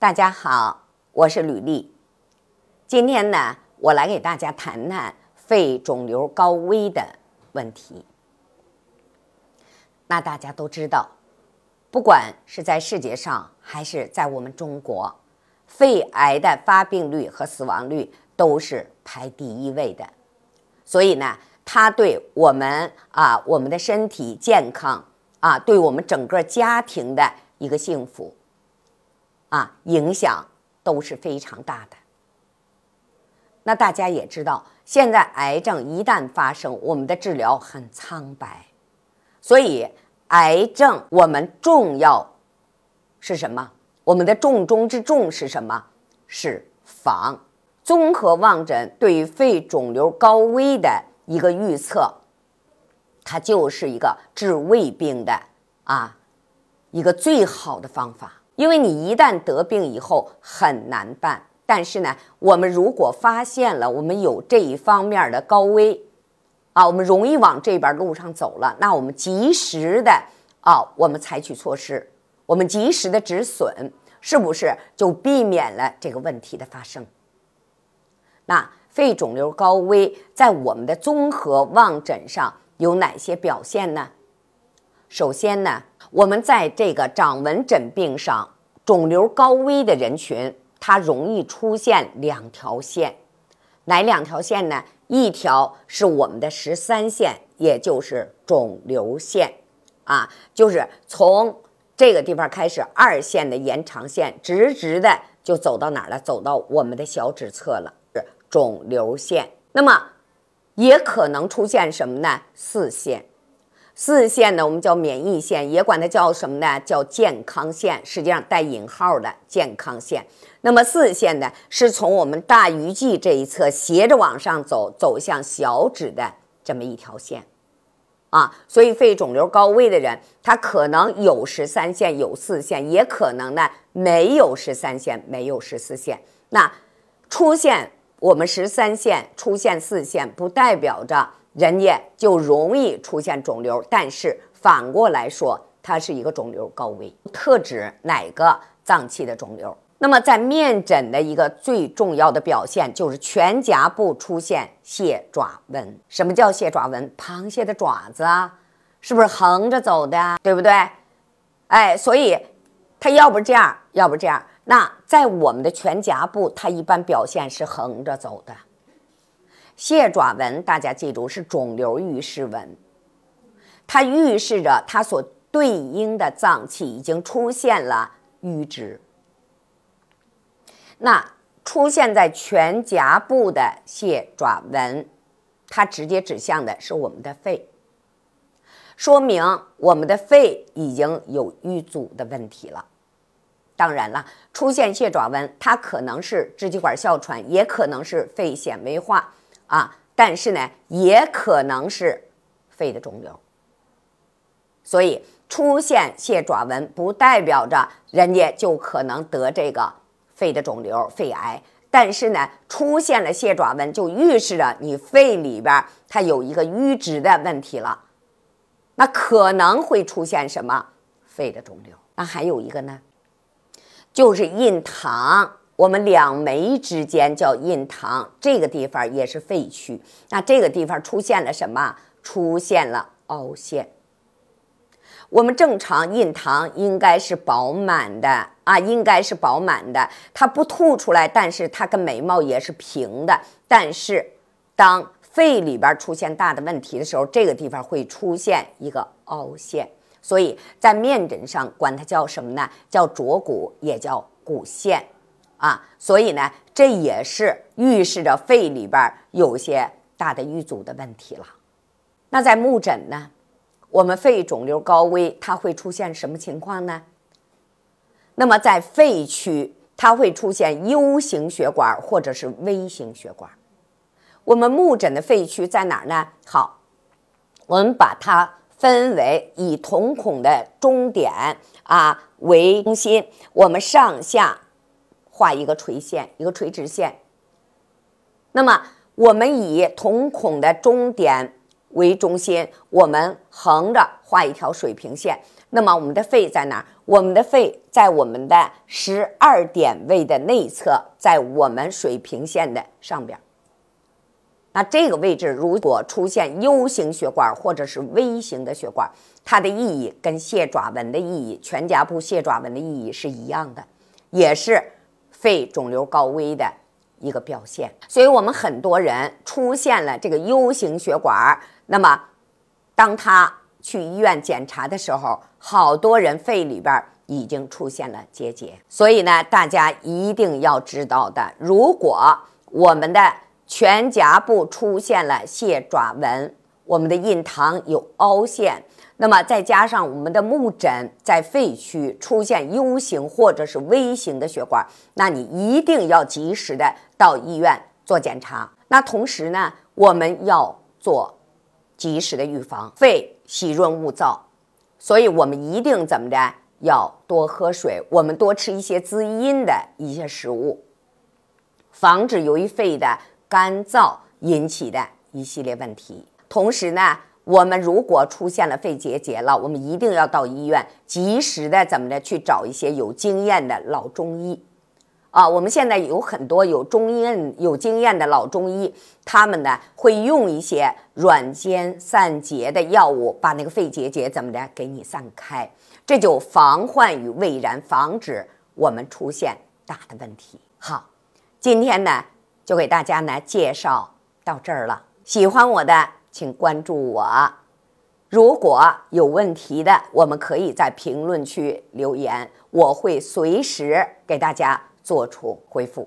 大家好，我是吕丽。今天呢，我来给大家谈谈肺肿瘤高危的问题。那大家都知道，不管是在世界上还是在我们中国，肺癌的发病率和死亡率都是排第一位的。所以呢，它对我们啊，我们的身体健康啊，对我们整个家庭的一个幸福啊，影响都是非常大的。那大家也知道，现在癌症一旦发生，我们的治疗很苍白，所以癌症我们重要是什么？我们的重中之重是什么？是防。综合望诊对于肺肿瘤高危的一个预测，它就是一个治胃病的啊一个最好的方法。因为你一旦得病以后很难办。但是呢，我们如果发现了我们有这一方面的高危，啊，我们容易往这边路上走了，那我们及时的啊，我们采取措施，我们及时的止损，是不是就避免了这个问题的发生？那肺肿瘤高危在我们的综合望诊上有哪些表现呢？首先呢，我们在这个掌纹诊病上，肿瘤高危的人群。它容易出现两条线，哪两条线呢？一条是我们的十三线，也就是肿瘤线，啊，就是从这个地方开始，二线的延长线，直直的就走到哪儿了？走到我们的小指侧了，是肿瘤线。那么也可能出现什么呢？四线。四线呢，我们叫免疫线，也管它叫什么呢？叫健康线，实际上带引号的健康线。那么四线呢，是从我们大鱼际这一侧斜着往上走，走向小指的这么一条线，啊，所以肺肿瘤高危的人，他可能有十三线，有四线，也可能呢没有十三线，没有十四线。那出现我们十三线，出现四线，不代表着。人家就容易出现肿瘤，但是反过来说，它是一个肿瘤高危，特指哪个脏器的肿瘤？那么在面诊的一个最重要的表现就是全颊部出现蟹爪纹。什么叫蟹爪纹？螃蟹的爪子啊，是不是横着走的？对不对？哎，所以它要不这样，要不这样。那在我们的全颊部，它一般表现是横着走的。蟹爪纹，大家记住是肿瘤预示纹，它预示着它所对应的脏器已经出现了瘀滞。那出现在全颊部的蟹爪纹，它直接指向的是我们的肺，说明我们的肺已经有淤阻的问题了。当然了，出现蟹爪纹，它可能是支气管哮喘，也可能是肺纤维化。啊，但是呢，也可能是肺的肿瘤，所以出现蟹爪纹不代表着人家就可能得这个肺的肿瘤、肺癌。但是呢，出现了蟹爪纹就预示着你肺里边它有一个淤滞的问题了，那可能会出现什么肺的肿瘤？那还有一个呢，就是印堂。我们两眉之间叫印堂，这个地方也是肺区。那这个地方出现了什么？出现了凹陷。我们正常印堂应该是饱满的啊，应该是饱满的，它不凸出来，但是它跟眉毛也是平的。但是当肺里边出现大的问题的时候，这个地方会出现一个凹陷。所以在面诊上管它叫什么呢？叫浊骨，也叫骨陷。啊，所以呢，这也是预示着肺里边有些大的淤阻的问题了。那在目诊呢，我们肺肿瘤高危，它会出现什么情况呢？那么在肺区，它会出现 U 型血管或者是 V 型血管。我们目诊的肺区在哪儿呢？好，我们把它分为以瞳孔的中点啊为中心，我们上下。画一个垂线，一个垂直线。那么，我们以瞳孔的中点为中心，我们横着画一条水平线。那么我们的肺在哪儿？我们的肺在我们的十二点位的内侧，在我们水平线的上边。那这个位置如果出现 U 型血管或者是 V 型的血管，它的意义跟蟹爪纹的意义、全颊部蟹爪纹的意义是一样的，也是肺肿瘤高危的一个表现。所以，我们很多人出现了这个 U 型血管，那么当他去医院检查的时候，好多人肺里边已经出现了结节。所以呢，大家一定要知道的，如果我们的全颊部出现了蟹爪纹，我们的印堂有凹陷，那么再加上我们的目诊在肺区出现 U 型或者是 V 型的血管，那你一定要及时的到医院做检查。那同时呢，我们要做及时的预防，肺喜润勿燥，所以我们一定怎么的，要多喝水，我们多吃一些滋阴的一些食物，防止由于肺的。干燥引起的一系列问题。同时呢，我们如果出现了肺结节了，我们一定要到医院，及时的怎么的去找一些有经验的老中医。啊，我们现在有很多有中医有经验的老中医，他们呢会用一些软坚散结的药物，把那个肺结节怎么的给你散开，这就防患于未然，防止我们出现大的问题。好，今天呢。就给大家呢介绍到这儿了。喜欢我的，请关注我。如果有问题的，我们可以在评论区留言，我会随时给大家做出回复。